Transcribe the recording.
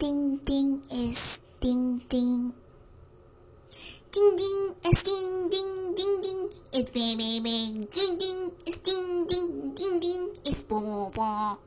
Ding ding is ding ding. Ding ding is ding ding ding ding. It's baby baby. Ding ding is ding ding ding ding. It's bo bo.